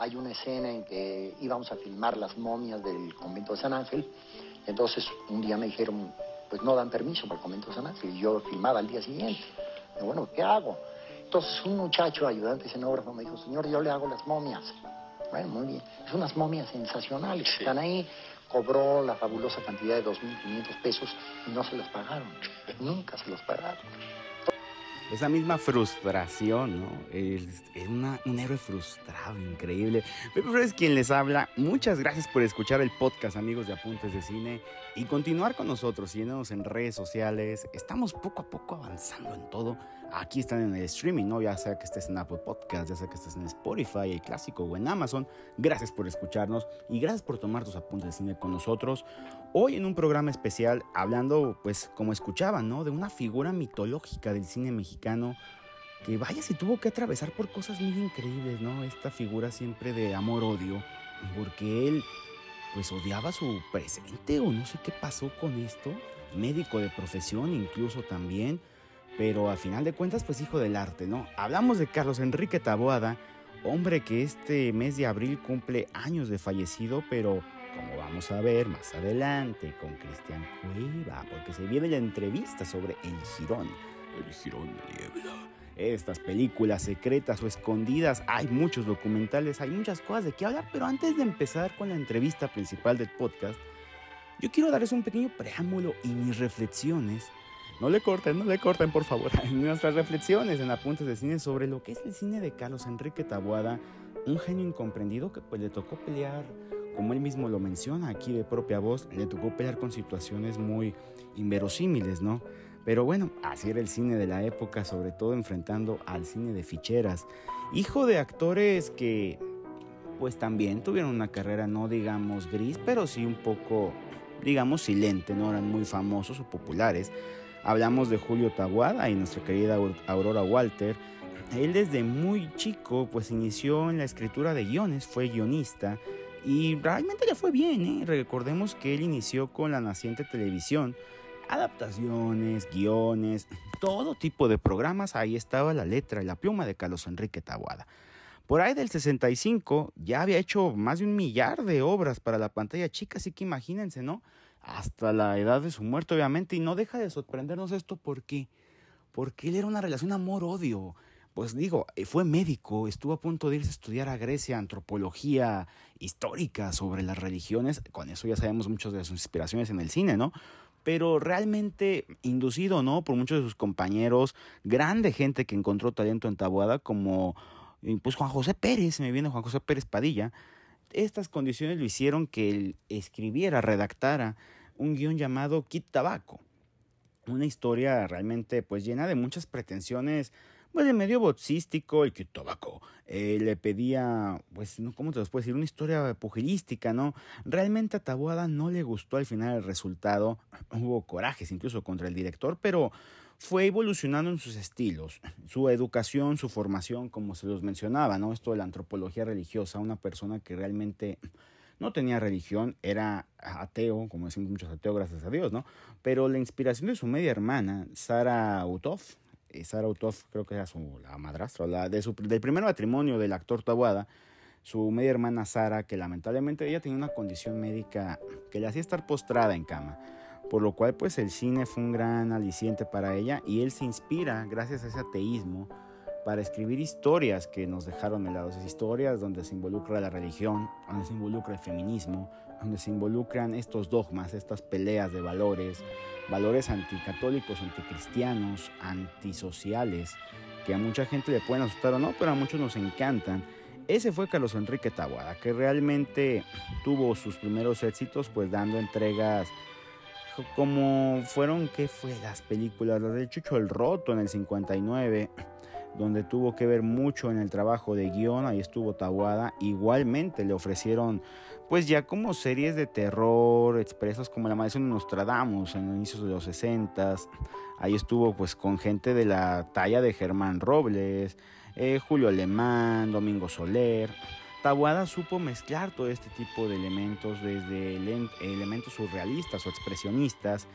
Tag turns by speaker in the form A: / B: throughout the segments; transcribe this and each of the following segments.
A: hay una escena en que íbamos a filmar las momias del convento de San Ángel. Entonces un día me dijeron, pues no dan permiso para el convento de San Ángel. Y yo filmaba al día siguiente. Y bueno, ¿qué hago? Entonces un muchacho, ayudante escenógrafo, me dijo, señor, yo le hago las momias. Bueno, muy bien. Es unas momias sensacionales. Están ahí. Cobró la fabulosa cantidad de 2.500 pesos y no se los pagaron. Nunca se los pagaron
B: esa misma frustración, ¿no? Es, un héroe frustrado, increíble. Pepe Flores quien les habla. Muchas gracias por escuchar el podcast, amigos de Apuntes de Cine, y continuar con nosotros, siguiéndonos en redes sociales. Estamos poco a poco avanzando en todo. Aquí están en el streaming, ¿no? Ya sea que estés en Apple Podcast, ya sea que estés en Spotify, el clásico, o en Amazon. Gracias por escucharnos y gracias por tomar tus apuntes de cine con nosotros. Hoy en un programa especial, hablando, pues, como escuchaban, ¿no? De una figura mitológica del cine mexicano que vaya si tuvo que atravesar por cosas muy increíbles, ¿no? Esta figura siempre de amor-odio, porque él, pues, odiaba su presente o no sé qué pasó con esto. Médico de profesión incluso también pero a final de cuentas, pues hijo del arte, ¿no? Hablamos de Carlos Enrique Taboada, hombre que este mes de abril cumple años de fallecido, pero como vamos a ver más adelante con Cristian Cueva, porque se viene la entrevista sobre El Girón, El Girón de Niebla. Estas películas secretas o escondidas, hay muchos documentales, hay muchas cosas de qué hablar, pero antes de empezar con la entrevista principal del podcast, yo quiero darles un pequeño preámbulo y mis reflexiones no le corten, no le corten, por favor. Nuestras reflexiones en apuntes de cine sobre lo que es el cine de Carlos Enrique Taboada, un genio incomprendido que pues le tocó pelear, como él mismo lo menciona aquí de propia voz, le tocó pelear con situaciones muy inverosímiles, ¿no? Pero bueno, así era el cine de la época, sobre todo enfrentando al cine de ficheras. Hijo de actores que pues también tuvieron una carrera no digamos gris, pero sí un poco digamos silente, no eran muy famosos o populares. Hablamos de Julio Taguada y nuestra querida Aurora Walter. Él desde muy chico pues inició en la escritura de guiones, fue guionista y realmente le fue bien. ¿eh? Recordemos que él inició con la naciente televisión, adaptaciones, guiones, todo tipo de programas. Ahí estaba la letra y la pluma de Carlos Enrique Taguada. Por ahí del 65 ya había hecho más de un millar de obras para la pantalla chica, así que imagínense, ¿no? hasta la edad de su muerte, obviamente, y no deja de sorprendernos esto porque, porque él era una relación amor-odio. Pues digo, eh, fue médico, estuvo a punto de irse a estudiar a Grecia antropología histórica sobre las religiones, con eso ya sabemos muchas de sus inspiraciones en el cine, ¿no? Pero realmente inducido, ¿no? Por muchos de sus compañeros, grande gente que encontró talento en Tabuada, como eh, pues Juan José Pérez, me viene Juan José Pérez Padilla, estas condiciones lo hicieron que él escribiera, redactara un guion llamado Kit Tabaco. Una historia realmente pues llena de muchas pretensiones, pues de medio boxístico, el Kit Tabaco. Eh, le pedía, pues. ¿cómo te los puedo decir? Una historia pugilística, ¿no? Realmente a Taboada no le gustó al final el resultado. Hubo corajes incluso contra el director, pero fue evolucionando en sus estilos, su educación, su formación, como se los mencionaba, ¿no? Esto de la antropología religiosa, una persona que realmente no tenía religión, era ateo, como decimos muchos ateos, gracias a Dios, ¿no? Pero la inspiración de su media hermana, Sara Utoff, Sara Utoff creo que era su, la madrastra, de su, del primer matrimonio del actor Tabuada, su media hermana Sara, que lamentablemente ella tenía una condición médica que le hacía estar postrada en cama por lo cual pues el cine fue un gran aliciente para ella y él se inspira gracias a ese ateísmo para escribir historias que nos dejaron helados, esas historias donde se involucra la religión, donde se involucra el feminismo, donde se involucran estos dogmas, estas peleas de valores, valores anticatólicos, anticristianos, antisociales, que a mucha gente le pueden asustar o no, pero a muchos nos encantan. Ese fue Carlos Enrique Tabuada, que realmente tuvo sus primeros éxitos pues dando entregas como fueron, ¿qué fue? Las películas, las del Chucho el Roto en el 59, donde tuvo que ver mucho en el trabajo de guion, ahí estuvo Tabuada. Igualmente le ofrecieron, pues ya como series de terror expresas como La Maldición de Nostradamus en los inicios de los 60 Ahí estuvo pues con gente de la talla de Germán Robles, eh, Julio Alemán, Domingo Soler. Tabuada supo mezclar todo este tipo de elementos, desde elementos surrealistas o expresionistas.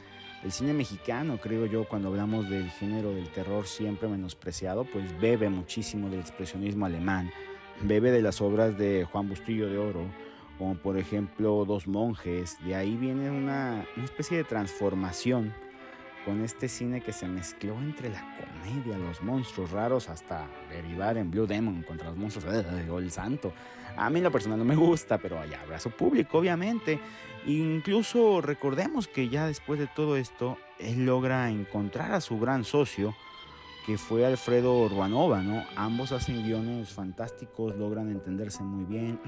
B: El cine mexicano, creo yo, cuando hablamos del género del terror siempre menospreciado, pues bebe muchísimo del expresionismo alemán, bebe de las obras de Juan Bustillo de Oro, como por ejemplo Dos Monjes, de ahí viene una, una especie de transformación con este cine que se mezcló entre la comedia, los monstruos raros, hasta derivar en Blue Demon contra los monstruos o el santo. A mí la persona no me gusta, pero hay abrazo público, obviamente. Incluso recordemos que ya después de todo esto, él logra encontrar a su gran socio, que fue Alfredo Urbanova, ¿no? Ambos hacen guiones fantásticos, logran entenderse muy bien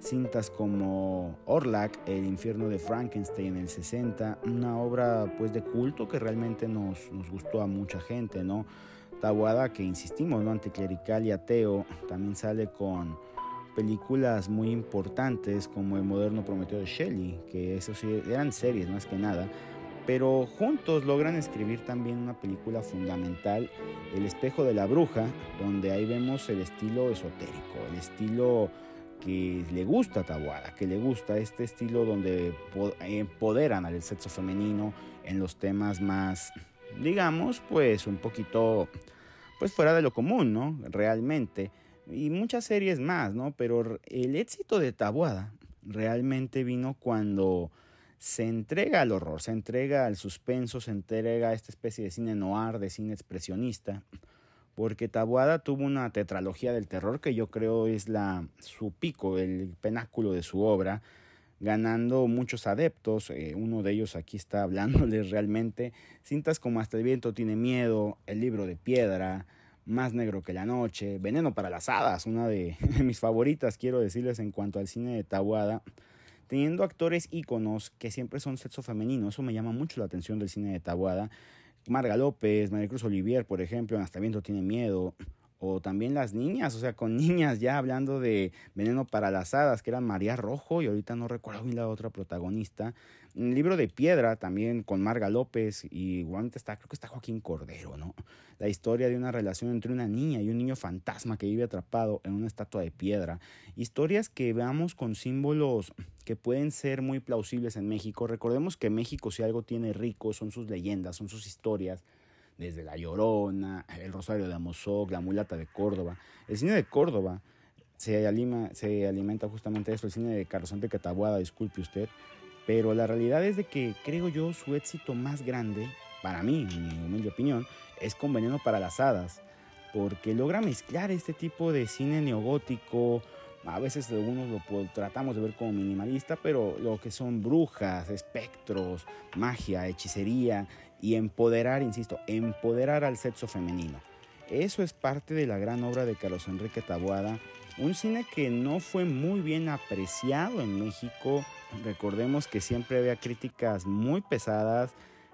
B: cintas como Orlac, El infierno de Frankenstein en el 60, una obra pues de culto que realmente nos, gustó a mucha gente, ¿no? Tabuada, que insistimos, ¿no? Anticlerical y ateo, también sale con películas muy importantes como El moderno Prometeo de Shelley, que eso sí eran series más que nada, pero juntos logran escribir también una película fundamental, El espejo de la bruja, donde ahí vemos el estilo esotérico, el estilo que le gusta Tabuada, que le gusta este estilo donde empoderan al sexo femenino en los temas más, digamos, pues un poquito, pues fuera de lo común, ¿no? Realmente. Y muchas series más, ¿no? Pero el éxito de Tabuada realmente vino cuando se entrega al horror, se entrega al suspenso, se entrega a esta especie de cine noir, de cine expresionista porque Tabuada tuvo una tetralogía del terror que yo creo es la, su pico, el penáculo de su obra, ganando muchos adeptos. Eh, uno de ellos aquí está hablándoles realmente. Cintas como Hasta el viento tiene miedo, El libro de piedra, Más negro que la noche, Veneno para las hadas, una de, mis favoritas, quiero decirles en cuanto al cine de Tabuada. Teniendo actores íconos que siempre son sexo femenino, eso me llama mucho la atención del cine de Tabuada Marga López, María Cruz Olivier, por ejemplo, Hasta Viento tiene miedo. O también las niñas, o sea, con niñas ya hablando de Veneno para las Hadas, que eran María Rojo y ahorita no recuerdo bien la otra protagonista. Libro de Piedra también con Marga López y igualmente está, creo que está Joaquín Cordero, ¿no? La historia de una relación entre una niña y un niño fantasma que vive atrapado en una estatua de piedra. Historias que veamos con símbolos que pueden ser muy plausibles en México. Recordemos que México si algo tiene rico son sus leyendas, son sus historias desde La Llorona, El Rosario de Amozoc, La Mulata de Córdoba. El cine de Córdoba se, se alimenta justamente de eso, el cine de Carlos Enrique Tabuada, disculpe usted, pero la realidad es de que creo yo su éxito más grande, para mí, en mi opinión, es con Veneno para las Hadas, porque logra mezclar este tipo de cine neogótico, a veces algunos lo tratamos de ver como minimalista, pero lo que son brujas, espectros, magia, hechicería y empoderar, insisto, empoderar al sexo femenino. Eso es parte de la gran obra de Carlos Enrique Taboada, un cine que no fue muy bien apreciado en México. Recordemos que siempre había críticas muy pesadas,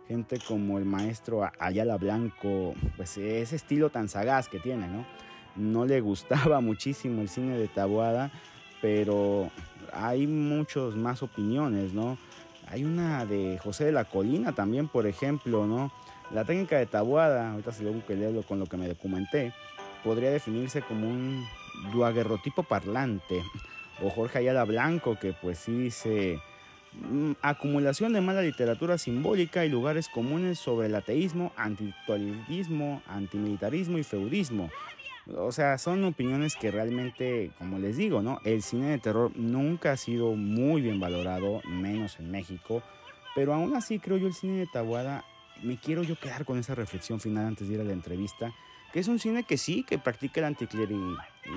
B: gente como el maestro Ayala Blanco, pues ese estilo tan sagaz que tiene, ¿no? no le gustaba muchísimo el cine de Tabuada, pero hay muchas más opiniones, ¿no? Hay una de José de la Colina también, por ejemplo, ¿no? La técnica de Tabuada, ahorita se lo leerlo con lo que me documenté, podría definirse como un duaguerrotipo parlante. O Jorge Ayala Blanco, que pues sí dice mm, acumulación de mala literatura simbólica y lugares comunes sobre el ateísmo, antitualismo, antimilitarismo y feudismo, o sea, son opiniones que realmente, como les digo, ¿no? El cine de terror nunca ha sido muy bien valorado, menos en México. Pero aún así creo yo el cine de Tabuada, me quiero yo quedar con esa reflexión final antes de ir a la entrevista, que es un cine que sí, que practica el,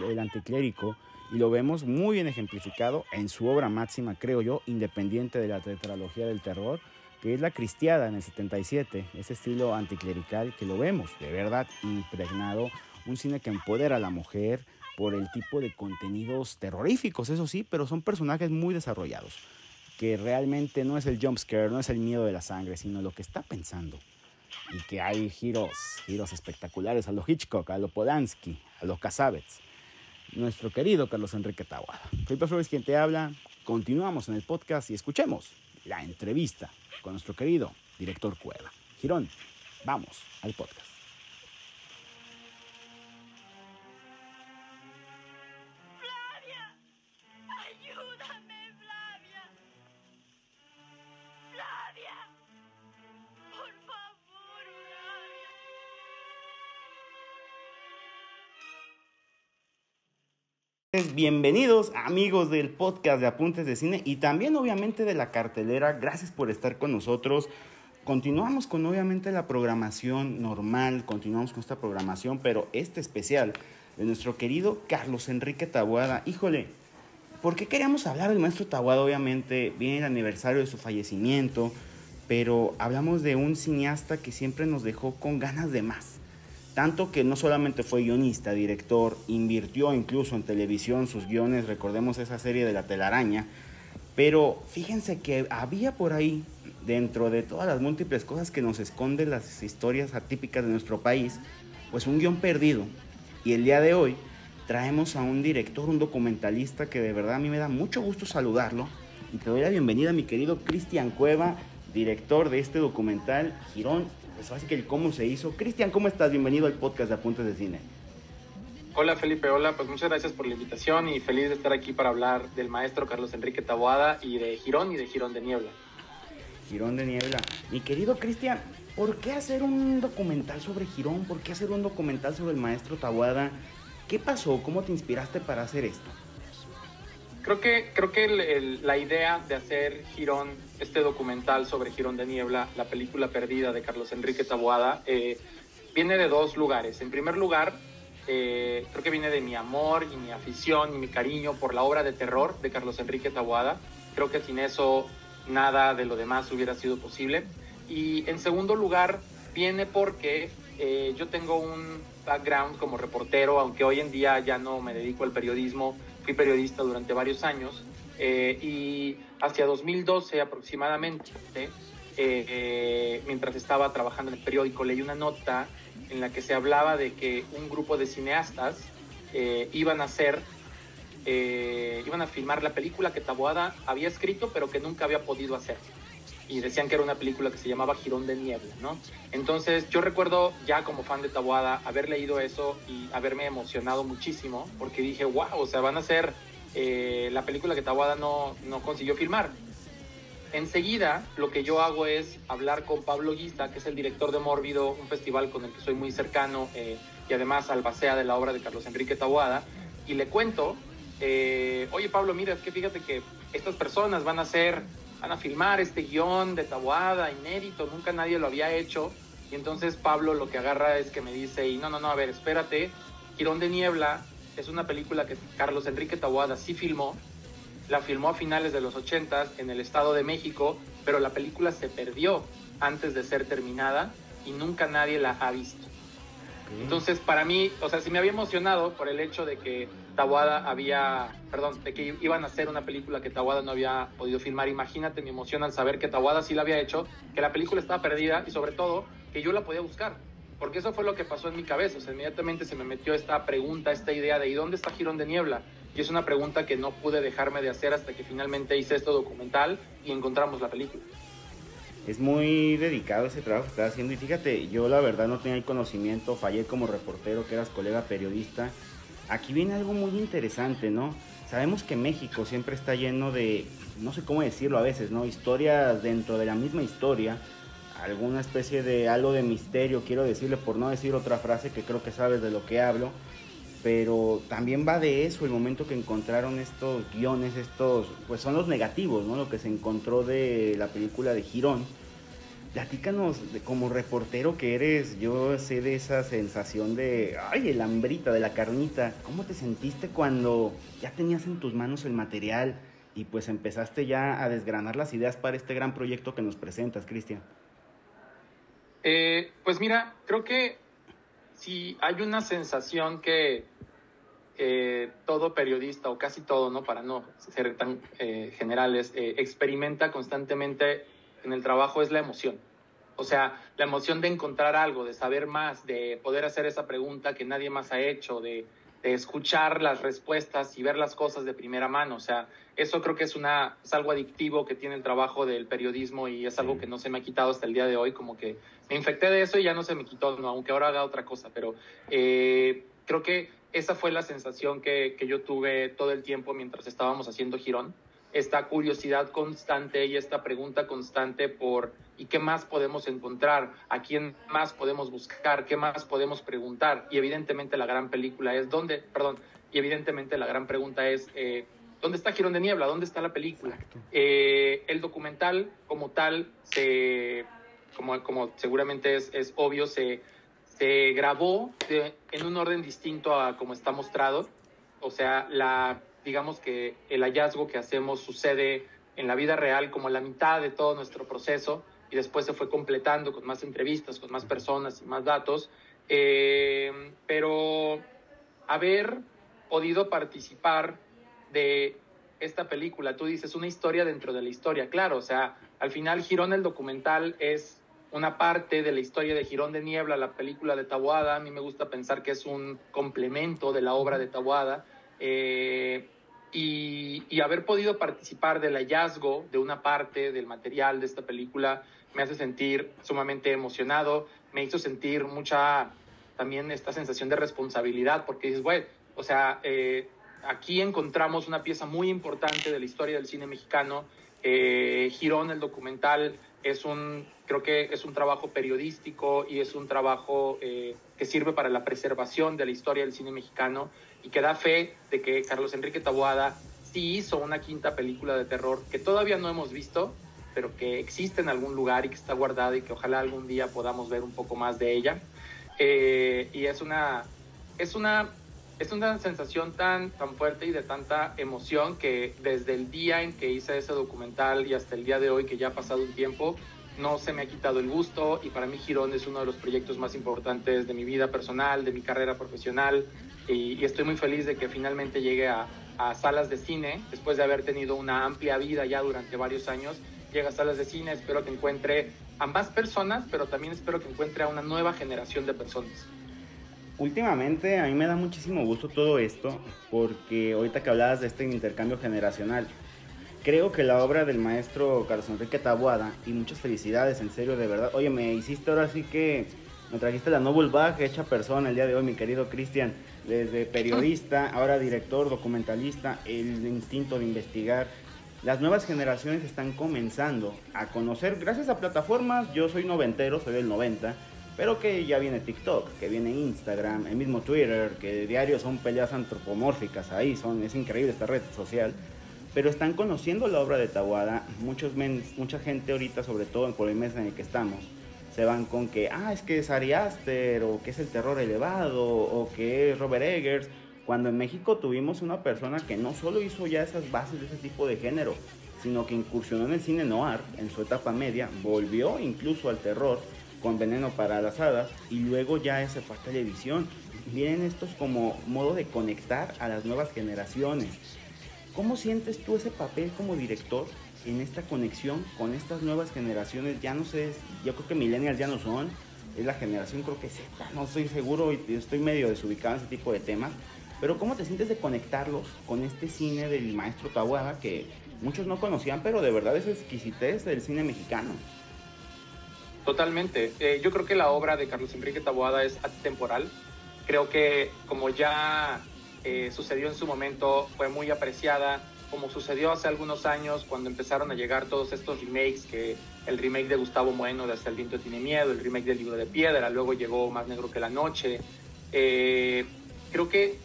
B: el anticlérico y lo vemos muy bien ejemplificado en su obra máxima, creo yo, independiente de la tetralogía del terror, que es La Cristiada en el 77, ese estilo anticlerical que lo vemos de verdad impregnado un cine que empodera a la mujer por el tipo de contenidos terroríficos, eso sí, pero son personajes muy desarrollados, que realmente no es el jump scare, no es el miedo de la sangre, sino lo que está pensando. Y que hay giros, giros espectaculares a los Hitchcock, a los Polanski, a los Casabets. Nuestro querido Carlos Enrique Tawada. Felipe Flores quien te habla. Continuamos en el podcast y escuchemos la entrevista con nuestro querido director Cueva. Girón, vamos al podcast. Bienvenidos amigos del podcast de Apuntes de Cine y también obviamente de la cartelera. Gracias por estar con nosotros. Continuamos con obviamente la programación normal, continuamos con esta programación, pero este especial de nuestro querido Carlos Enrique Tabuada. Híjole, ¿por qué queríamos hablar del maestro Tabuada? Obviamente viene el aniversario de su fallecimiento, pero hablamos de un cineasta que siempre nos dejó con ganas de más. Tanto que no solamente fue guionista, director, invirtió incluso en televisión sus guiones, recordemos esa serie de La telaraña, pero fíjense que había por ahí dentro de todas las múltiples cosas que nos esconden las historias atípicas de nuestro país, pues un guion perdido. Y el día de hoy traemos a un director, un documentalista que de verdad a mí me da mucho gusto saludarlo. Y te doy la bienvenida, mi querido Cristian Cueva, director de este documental Girón. Pues así que el cómo se hizo. Cristian, ¿cómo estás? Bienvenido al podcast de Apuntes de Cine.
C: Hola Felipe, hola, pues muchas gracias por la invitación y feliz de estar aquí para hablar del maestro Carlos Enrique Taboada y de Girón y de Girón de Niebla.
B: Girón de Niebla. Mi querido Cristian, ¿por qué hacer un documental sobre Girón? ¿Por qué hacer un documental sobre el maestro Tabuada? ¿Qué pasó? ¿Cómo te inspiraste para hacer esto?
C: Creo que, creo que la idea de hacer Girón, este documental sobre Girón de Niebla, la película perdida de Carlos Enrique Taboada, eh, viene de dos lugares. En primer lugar, eh, creo que viene de mi amor y mi afición y mi cariño por la obra de terror de Carlos Enrique Taboada. Creo que sin eso nada de lo demás hubiera sido posible. Y en segundo lugar, viene porque eh, yo tengo un background como reportero, aunque hoy en día ya no me dedico al periodismo, fui periodista durante varios años. Eh, y hacia 2012 aproximadamente, eh, mientras estaba trabajando en el periódico, leí una nota en la que se hablaba de que un grupo de cineastas iban a hacer eh, iban a filmar la película que Taboada había escrito, pero que nunca había podido hacer. Y decían que era una película que se llamaba Girón de Niebla, ¿no? Entonces yo recuerdo ya como fan de Taboada haber leído eso y haberme emocionado muchísimo, porque dije, wow, o sea, van a hacer eh, la película que Taboada no, no consiguió filmar. Enseguida, lo que yo hago es hablar con Pablo Guista, que es el director de Mórbido, un festival con el que soy muy cercano eh, y además albacea de la obra de Carlos Enrique Taboada, y le cuento eh, oye Pablo, mira, es que fíjate que estas personas van a hacer, van a filmar este guion de Tabuada, inédito, nunca nadie lo había hecho. Y entonces Pablo lo que agarra es que me dice, y no, no, no, a ver, espérate, Girón de Niebla es una película que Carlos Enrique Tabuada sí filmó, la filmó a finales de los 80 en el Estado de México, pero la película se perdió antes de ser terminada y nunca nadie la ha visto. Entonces, para mí, o sea, sí me había emocionado por el hecho de que Tawada había, perdón, de que iban a hacer una película que Tawada no había podido filmar. Imagínate mi emoción al saber que Tawada sí la había hecho, que la película estaba perdida y sobre todo que yo la podía buscar. Porque eso fue lo que pasó en mi cabeza. O sea, inmediatamente se me metió esta pregunta, esta idea de ¿y dónde está Girón de Niebla? Y es una pregunta que no pude dejarme de hacer hasta que finalmente hice este documental y encontramos la película.
B: Es muy dedicado ese trabajo que estás haciendo y fíjate, yo la verdad no tenía el conocimiento, fallé como reportero, que eras colega periodista aquí viene algo muy interesante, ¿no? Sabemos que México siempre está lleno de, no sé cómo decirlo a veces, ¿no? Historias dentro de la misma historia, alguna especie de algo de misterio, quiero decirle, por no decir otra frase que creo que sabes de lo que hablo, pero también va de eso el momento que encontraron estos guiones, estos, pues son los negativos, ¿no? Lo que se encontró de la película de Girón Platícanos, como reportero que eres, yo sé de esa sensación de, ay, el hambrita, de la carnita. ¿Cómo te sentiste cuando ya tenías en tus manos el material y pues empezaste ya a desgranar las ideas para este gran proyecto que nos presentas, Cristian?
C: Eh, pues mira, creo que si hay una sensación que eh, todo periodista, o casi todo, ¿no? Para no ser tan eh, generales, experimenta constantemente en el trabajo es la emoción. O sea, la emoción de encontrar algo, de saber más, de poder hacer esa pregunta que nadie más ha hecho, de, escuchar las respuestas y ver las cosas de primera mano. O sea, eso creo que es, una, es algo adictivo que tiene el trabajo del periodismo y es algo que no se me ha quitado hasta el día de hoy. Como que me infecté de eso y ya no se me quitó, no, aunque ahora haga otra cosa. Pero eh, creo que esa fue la sensación que, que yo tuve todo el tiempo mientras estábamos haciendo Girón esta curiosidad constante y esta pregunta constante por ¿y qué más podemos encontrar? ¿A quién más podemos buscar? ¿Qué más podemos preguntar? Y evidentemente la gran película es ¿dónde? Perdón, y evidentemente la gran pregunta es eh, ¿dónde está Girón de Niebla? ¿Dónde está la película? Eh, el documental como tal, se, como, como seguramente es, es obvio, se, se grabó en un orden distinto a como está mostrado. O sea, la digamos que el hallazgo que hacemos sucede en la vida real como la mitad de todo nuestro proceso y después se fue completando con más entrevistas, con más personas y más datos. Eh, pero haber podido participar de esta película, tú dices una historia dentro de la historia, claro, o sea, al final Girón el documental es una parte de la historia de Girón de Niebla, la película de Taboada, a mí me gusta pensar que es un complemento de la obra de Taboada, eh, y, haber podido participar del hallazgo de una parte del material de esta película me hace sentir sumamente emocionado, me hizo sentir mucha también esta sensación de responsabilidad, porque dices, bueno, o sea, eh, aquí encontramos una pieza muy importante de la historia del cine mexicano. Eh, Girón, el documental, es un, creo que es un trabajo periodístico y es un trabajo eh, que sirve para la preservación de la historia del cine mexicano y que da fe de que Carlos Enrique Taboada sí hizo una quinta película de terror que todavía no hemos visto, pero que existe en algún lugar y que está guardada y que ojalá algún día podamos ver un poco más de ella. Eh, y es una, es una, es una sensación tan, tan fuerte y de tanta emoción que desde el día en que hice ese documental y hasta el día de hoy, que ya ha pasado un tiempo, no se me ha quitado el gusto y para mí Girón es uno de los proyectos más importantes de mi vida personal, de mi carrera profesional y, estoy muy feliz de que finalmente llegue a, salas de cine después de haber tenido una amplia vida ya durante varios años. Llega a salas de cine, espero que encuentre a más personas, pero también espero que encuentre a una nueva generación de personas.
B: Últimamente a mí me da muchísimo gusto todo esto porque ahorita que hablabas de este intercambio generacional, creo que la obra del maestro Carlos Enrique Tabuada, y muchas felicidades, en serio, de verdad. Oye, me hiciste ahora sí que me trajiste la Noble Bag hecha persona el día de hoy, mi querido Cristian. Desde periodista, ahora director, documentalista, el instinto de investigar. Las nuevas generaciones están comenzando a conocer, gracias a plataformas, yo soy noventero, soy del 90, pero que ya viene TikTok, que viene Instagram, el mismo Twitter, que diario son peleas antropomórficas ahí, son, es increíble esta red social pero están conociendo la obra de Tawada. Muchos mucha gente ahorita, sobre todo el mes en el que estamos, se van con que, ah, es que es Ari Aster, o que es el terror elevado, o que es Robert Eggers, cuando en México tuvimos una persona que no solo hizo ya esas bases de ese tipo de género, sino que incursionó en el cine noir en su etapa media, volvió incluso al terror con Veneno para las Hadas y luego ya se fue a televisión. Vienen estos como modo de conectar a las nuevas generaciones ¿Cómo sientes tú ese papel como director en esta conexión con estas nuevas generaciones? Ya no sé, yo creo que millennials ya no son, es la generación creo que Z, no estoy seguro y estoy medio desubicado en ese tipo de temas. Pero ¿cómo te sientes de conectarlos con este cine del maestro Tahuaga que muchos no conocían, pero de verdad es exquisitez del cine mexicano?
C: Totalmente. Eh, yo creo que la obra de Carlos Enrique Taboada es atemporal. Creo que como ya eh, sucedió en su momento, fue muy apreciada, como sucedió hace algunos años cuando empezaron a llegar todos estos remakes, que el remake de Gustavo Bueno de Hasta el viento tiene miedo, el remake del libro de piedra, luego llegó Más negro que la noche. Eh, creo que,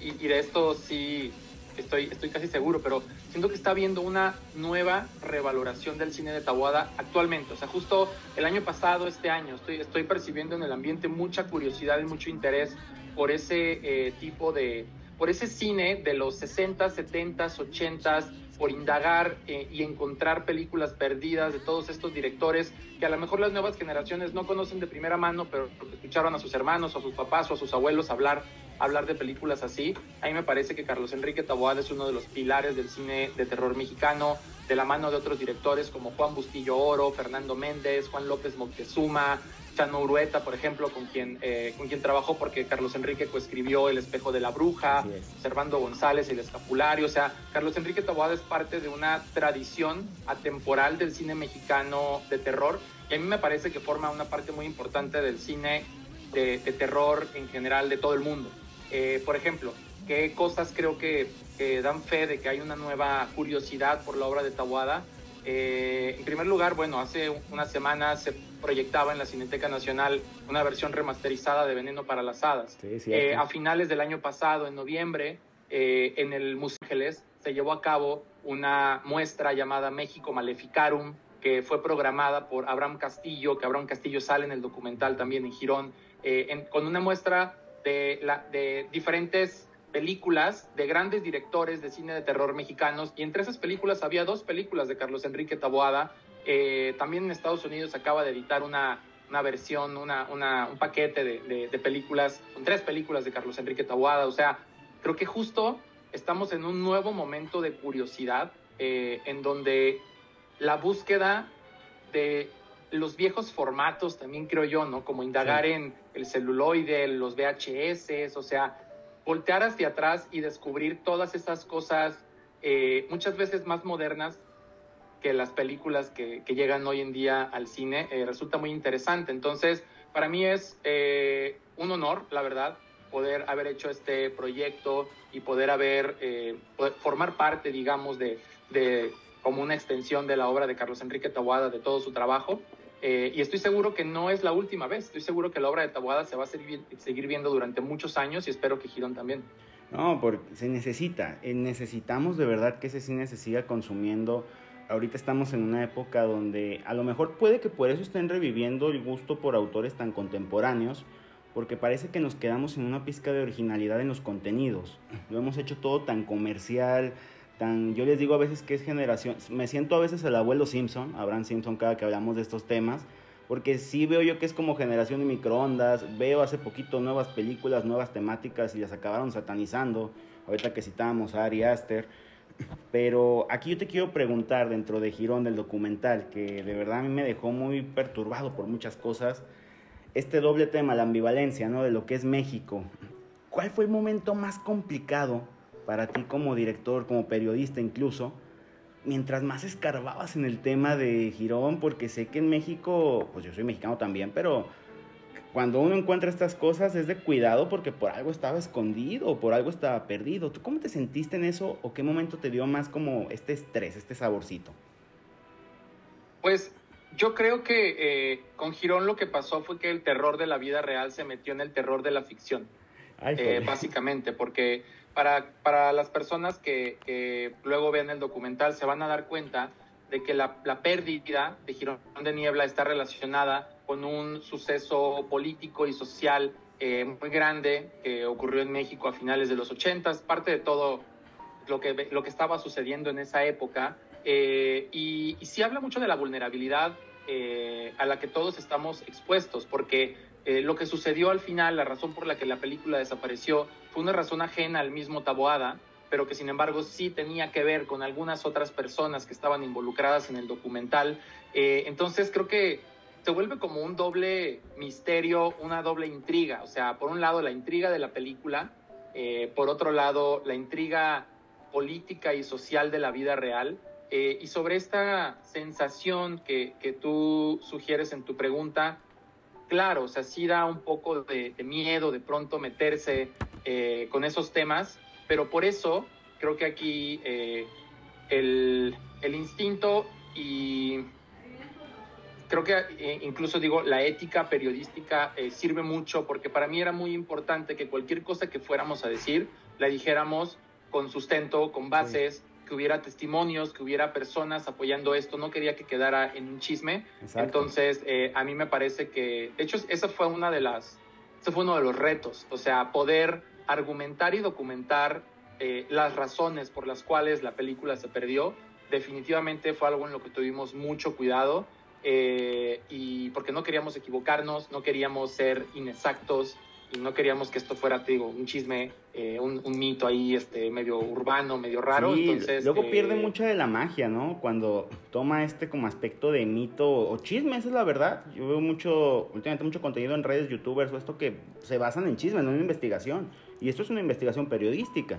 C: y, de esto sí estoy, estoy casi seguro, pero siento que está habiendo una nueva revaloración del cine de Tahuada actualmente. O sea, justo el año pasado, este año, estoy, estoy percibiendo en el ambiente mucha curiosidad y mucho interés por ese eh, tipo de, por ese cine de los 60, 70, 80, por indagar eh, y encontrar películas perdidas de todos estos directores que a lo mejor las nuevas generaciones no conocen de primera mano, pero escucharon a sus hermanos o a sus papás o a sus abuelos hablar, hablar de películas así. A mí me parece que Carlos Enrique Taboada es uno de los pilares del cine de terror mexicano, de la mano de otros directores como Juan Bustillo Oro, Fernando Méndez, Juan López Moctezuma, Chano Urueta, por ejemplo, con quien, eh, con quien trabajó porque Carlos Enrique coescribió El espejo de la bruja, Servando González, El escapulario, o sea, Carlos Enrique Taboada es parte de una tradición atemporal del cine mexicano de terror y a mí me parece que forma una parte muy importante del cine de, terror en general de todo el mundo. Eh, por ejemplo, qué cosas creo que, dan fe de que hay una nueva curiosidad por la obra de Tabuada. Eh, en primer lugar, bueno, hace unas semanas se proyectaba en la Cineteca Nacional una versión remasterizada de Veneno para las Hadas. Eh, a finales del año pasado, en noviembre, eh, en el Museo Ángeles se llevó a cabo una muestra llamada México Maleficarum, que fue programada por Abraham Castillo, que Abraham Castillo sale en el documental también en Girón, con una muestra de, la, de diferentes películas de grandes directores de cine de terror mexicanos y entre esas películas había dos películas de Carlos Enrique Taboada. Eh, también en Estados Unidos acaba de editar una, una versión, una, una, un paquete de, de, películas, con tres películas de Carlos Enrique Taboada. O sea, creo que justo estamos en un nuevo momento de curiosidad eh, en donde la búsqueda de los viejos formatos también creo yo, ¿no? Como indagar en el celuloide, los VHS, o sea, voltear hacia atrás y descubrir todas esas cosas eh, muchas veces más modernas que las películas que, llegan hoy en día al cine, eh, resulta muy interesante. Entonces, para mí es eh, un honor, la verdad, poder haber hecho este proyecto y poder haber, formar parte, digamos, de, de, como una extensión de la obra de Carlos Enrique Tahuada, de todo su trabajo. Eh, y estoy seguro que no es la última vez. Estoy seguro que la obra de Taboada se va a seguir, seguir viendo durante muchos años y espero que Girón también.
B: No, porque se necesita. Eh, necesitamos de verdad que ese cine se siga consumiendo. Ahorita estamos en una época donde a lo mejor puede que por eso estén reviviendo el gusto por autores tan contemporáneos, porque parece que nos quedamos en una pizca de originalidad en los contenidos. Lo hemos hecho todo tan comercial, yo les digo a veces que es generación, me siento a veces el abuelo Simpson, Abraham Simpson cada que hablamos de estos temas, porque sí veo yo que es como generación de microondas, veo hace poquito nuevas películas, nuevas temáticas y las acabaron satanizando, ahorita que citábamos a Ari Aster, pero aquí yo te quiero preguntar dentro de Girón del documental, que de verdad a mí me dejó muy perturbado por muchas cosas, este doble tema, la ambivalencia, ¿no? De lo que es México. ¿Cuál fue el momento más complicado para ti como director, como periodista incluso, mientras más escarbabas en el tema de Girón, porque sé que en México, pues yo soy mexicano también, pero cuando uno encuentra estas cosas es de cuidado porque por algo estaba escondido por algo estaba perdido. ¿Tú cómo te sentiste en eso o qué momento te dio más como este estrés, este saborcito?
C: Pues yo creo que eh, con Girón lo que pasó fue que el terror de la vida real se metió en el terror de la ficción, eh, básicamente, porque para, para las personas que, luego vean el documental se van a dar cuenta de que la, la pérdida de Girón de Niebla está relacionada con un suceso político y social eh, muy grande que ocurrió en México a finales de los 80, parte de todo lo que, lo que estaba sucediendo en esa época. Eh, y, y sí habla mucho de la vulnerabilidad eh, a la que todos estamos expuestos, porque eh, lo que sucedió al final, la razón por la que la película desapareció, fue una razón ajena al mismo Taboada, pero que sin embargo sí tenía que ver con algunas otras personas que estaban involucradas en el documental. Eh, entonces creo que se vuelve como un doble misterio, una doble intriga. O sea, por un lado la intriga de la película, eh, por otro lado la intriga política y social de la vida real. y sobre esta sensación que, que tú sugieres en tu pregunta, claro, o sea, sí da un poco de, miedo de pronto meterse eh, con esos temas, pero por eso creo que aquí eh, el, instinto y creo que eh, incluso digo, la ética periodística sirve mucho porque para mí era muy importante que cualquier cosa que fuéramos a decir la dijéramos con sustento, con bases, que hubiera testimonios, que hubiera personas apoyando esto, no quería que quedara en un chisme. Entonces, eh, a mí me parece que, de hecho, esa fue una de las, ese fue uno de los retos, o sea, poder argumentar y documentar eh, las razones por las cuales la película se perdió. Definitivamente fue algo en lo que tuvimos mucho cuidado eh, y porque no queríamos equivocarnos, no queríamos ser inexactos, y no queríamos que esto fuera, te digo, un chisme, eh, un, mito ahí este, medio urbano, medio raro. entonces,
B: luego pierde eh, mucha de la magia, ¿no? Cuando toma este como aspecto de mito o chisme, esa es la verdad. Yo veo mucho, últimamente mucho contenido en redes, youtubers o esto que se basan en chisme, no en investigación. Y esto es una investigación periodística.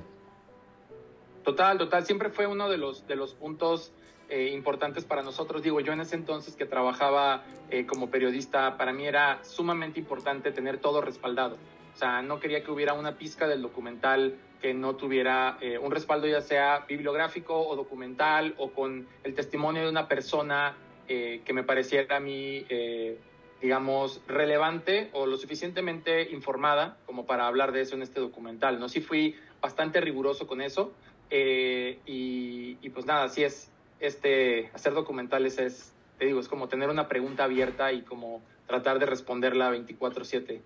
C: Total, total. Siempre fue uno de los, de los puntos eh, importantes para nosotros. Digo, yo en ese entonces que trabajaba eh, como periodista, para mí era sumamente importante tener todo respaldado. O sea, no quería que hubiera una pizca del documental que no tuviera eh, un respaldo ya sea bibliográfico o documental o con el testimonio de una persona eh, que me pareciera a mí, eh, digamos, relevante o lo suficientemente informada como para hablar de eso en este documental. ¿no? Sí fui bastante riguroso con eso y, y, pues nada, así es, este, hacer documentales es, te digo, es como tener una pregunta abierta y como tratar de responderla 24/7.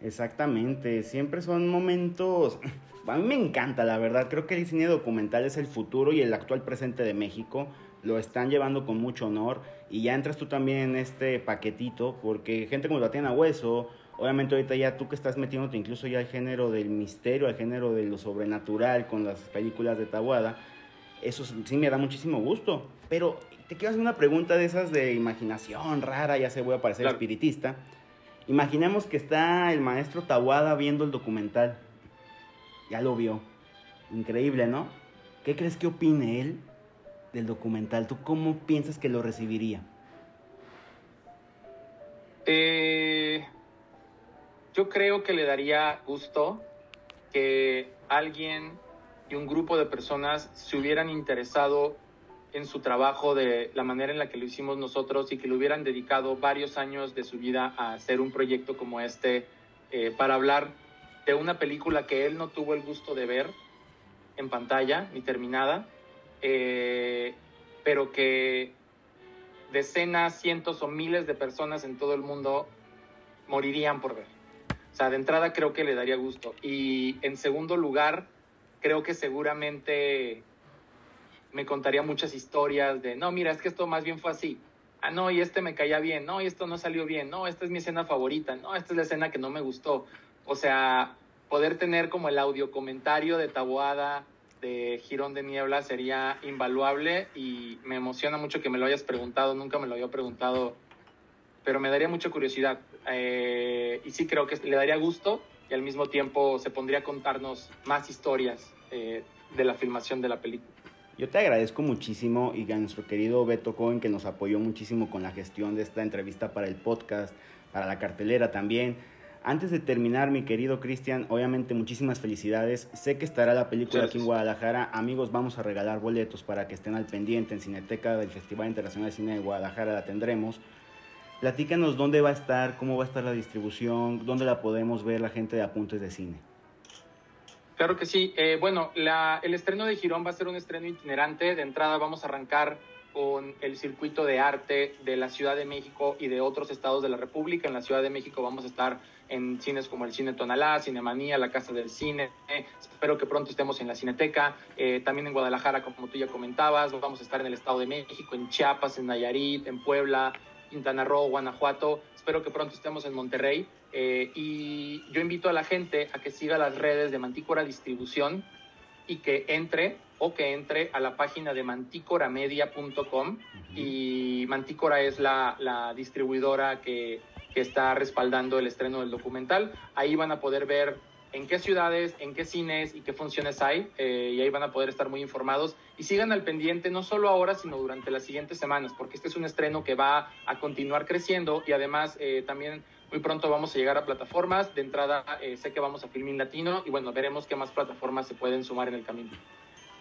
B: Exactamente, siempre son momentos, a mí me encanta la verdad, creo que el cine documental es el futuro y el actual presente de México, lo están llevando con mucho honor y ya entras tú también en este paquetito porque gente como Tatiana Hueso, obviamente ahorita ya tú que estás metiéndote incluso ya al género del misterio, al género de lo sobrenatural con las películas de Tabuada, eso sí me da muchísimo gusto, pero te quiero hacer una pregunta de esas de imaginación rara, ya se voy a parecer espiritista. Imaginemos que está el maestro Tawada viendo el documental. Ya lo vio. Increíble, ¿no? ¿Qué crees que opine él del documental? ¿Tú cómo piensas que lo recibiría?
C: Eh, yo creo que le daría gusto que alguien y un grupo de personas se hubieran interesado en su trabajo de la manera en la que lo hicimos nosotros y que le hubieran dedicado varios años de su vida a hacer un proyecto como este eh, para hablar de una película que él no tuvo el gusto de ver en pantalla ni terminada, eh, pero que decenas, cientos o miles de personas en todo el mundo morirían por ver. O sea, de entrada creo que le daría gusto. Y en segundo lugar, creo que seguramente me contaría muchas historias de, no, mira, es que esto más bien fue así. Ah, no, y este me caía bien, no, y esto no salió bien, no, esta es mi escena favorita, no, esta es la escena que no me gustó. O sea, poder tener como el audio comentario de Taboada, de Girón de Niebla sería invaluable y me emociona mucho que me lo hayas preguntado, nunca me lo había preguntado, pero me daría mucha curiosidad. Eh, y sí creo que le daría gusto al mismo tiempo se pondría a contarnos más historias eh, de la filmación de la película.
B: Yo te agradezco muchísimo y a nuestro querido Beto Cohen que nos apoyó muchísimo con la gestión de esta entrevista para el podcast, para la cartelera también. Antes de terminar, mi querido Cristian, obviamente muchísimas felicidades. Sé que estará la película aquí en Guadalajara. Amigos, vamos a regalar boletos para que estén al pendiente en Cineteca del Festival Internacional de Cine de Guadalajara. La tendremos. Platícanos dónde va a estar, cómo va a estar la distribución, dónde la podemos ver la gente de Apuntes de Cine.
C: Claro que sí. Eh, bueno, el estreno de Girón va a ser un estreno itinerante. De entrada vamos a arrancar con el circuito de arte de la Ciudad de México y de otros estados de la República. En la Ciudad de México vamos a estar en cines como el Cine Tonalá, Cinemanía, la Casa del Cine. espero que pronto estemos en la Cineteca. Eh, también en Guadalajara, como tú ya comentabas. Vamos a estar en el Estado de México, en Chiapas, en Nayarit, en Puebla, Quintana Roo, Guanajuato. Espero que pronto estemos en Monterrey. Eh, y yo invito a la gente a que siga las redes de Mantícora Distribución y que entre o que entre a la página de manticoramedia.com y Mantícora es la, distribuidora que, está respaldando el estreno del documental. Ahí van a poder ver en qué ciudades, en qué cines y qué funciones hay, eh, y ahí van a poder estar muy informados. Y sigan al pendiente, no solo ahora, sino durante las siguientes semanas, porque este es un estreno que va a continuar creciendo y además eh, también muy pronto vamos a llegar a plataformas. De entrada, eh, sé que vamos a Filmin Latino y bueno, veremos qué más plataformas se pueden sumar en el camino.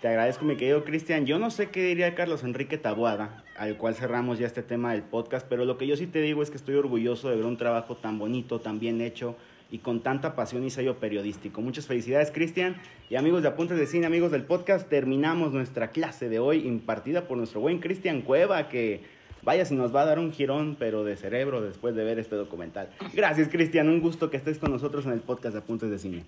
B: Te agradezco, mi querido Cristian. Yo no sé qué diría Carlos Enrique Tabuada, al cual cerramos ya este tema del podcast, pero lo que yo sí te digo es que estoy orgulloso de ver un trabajo tan bonito, tan bien hecho y con tanta pasión y sello periodístico. Muchas felicidades, Cristian. Y amigos de Apuntes de Cine, amigos del podcast, terminamos nuestra clase de hoy impartida por nuestro buen Cristian Cueva, que Vaya si nos va a dar un girón, pero de cerebro después de ver este documental. Gracias, Cristian. Un gusto que estés con nosotros en el podcast de Apuntes de Cine.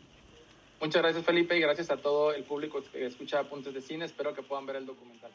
C: Muchas gracias, Felipe, y gracias a todo el público que escucha Apuntes de Cine. Espero que puedan ver el documental.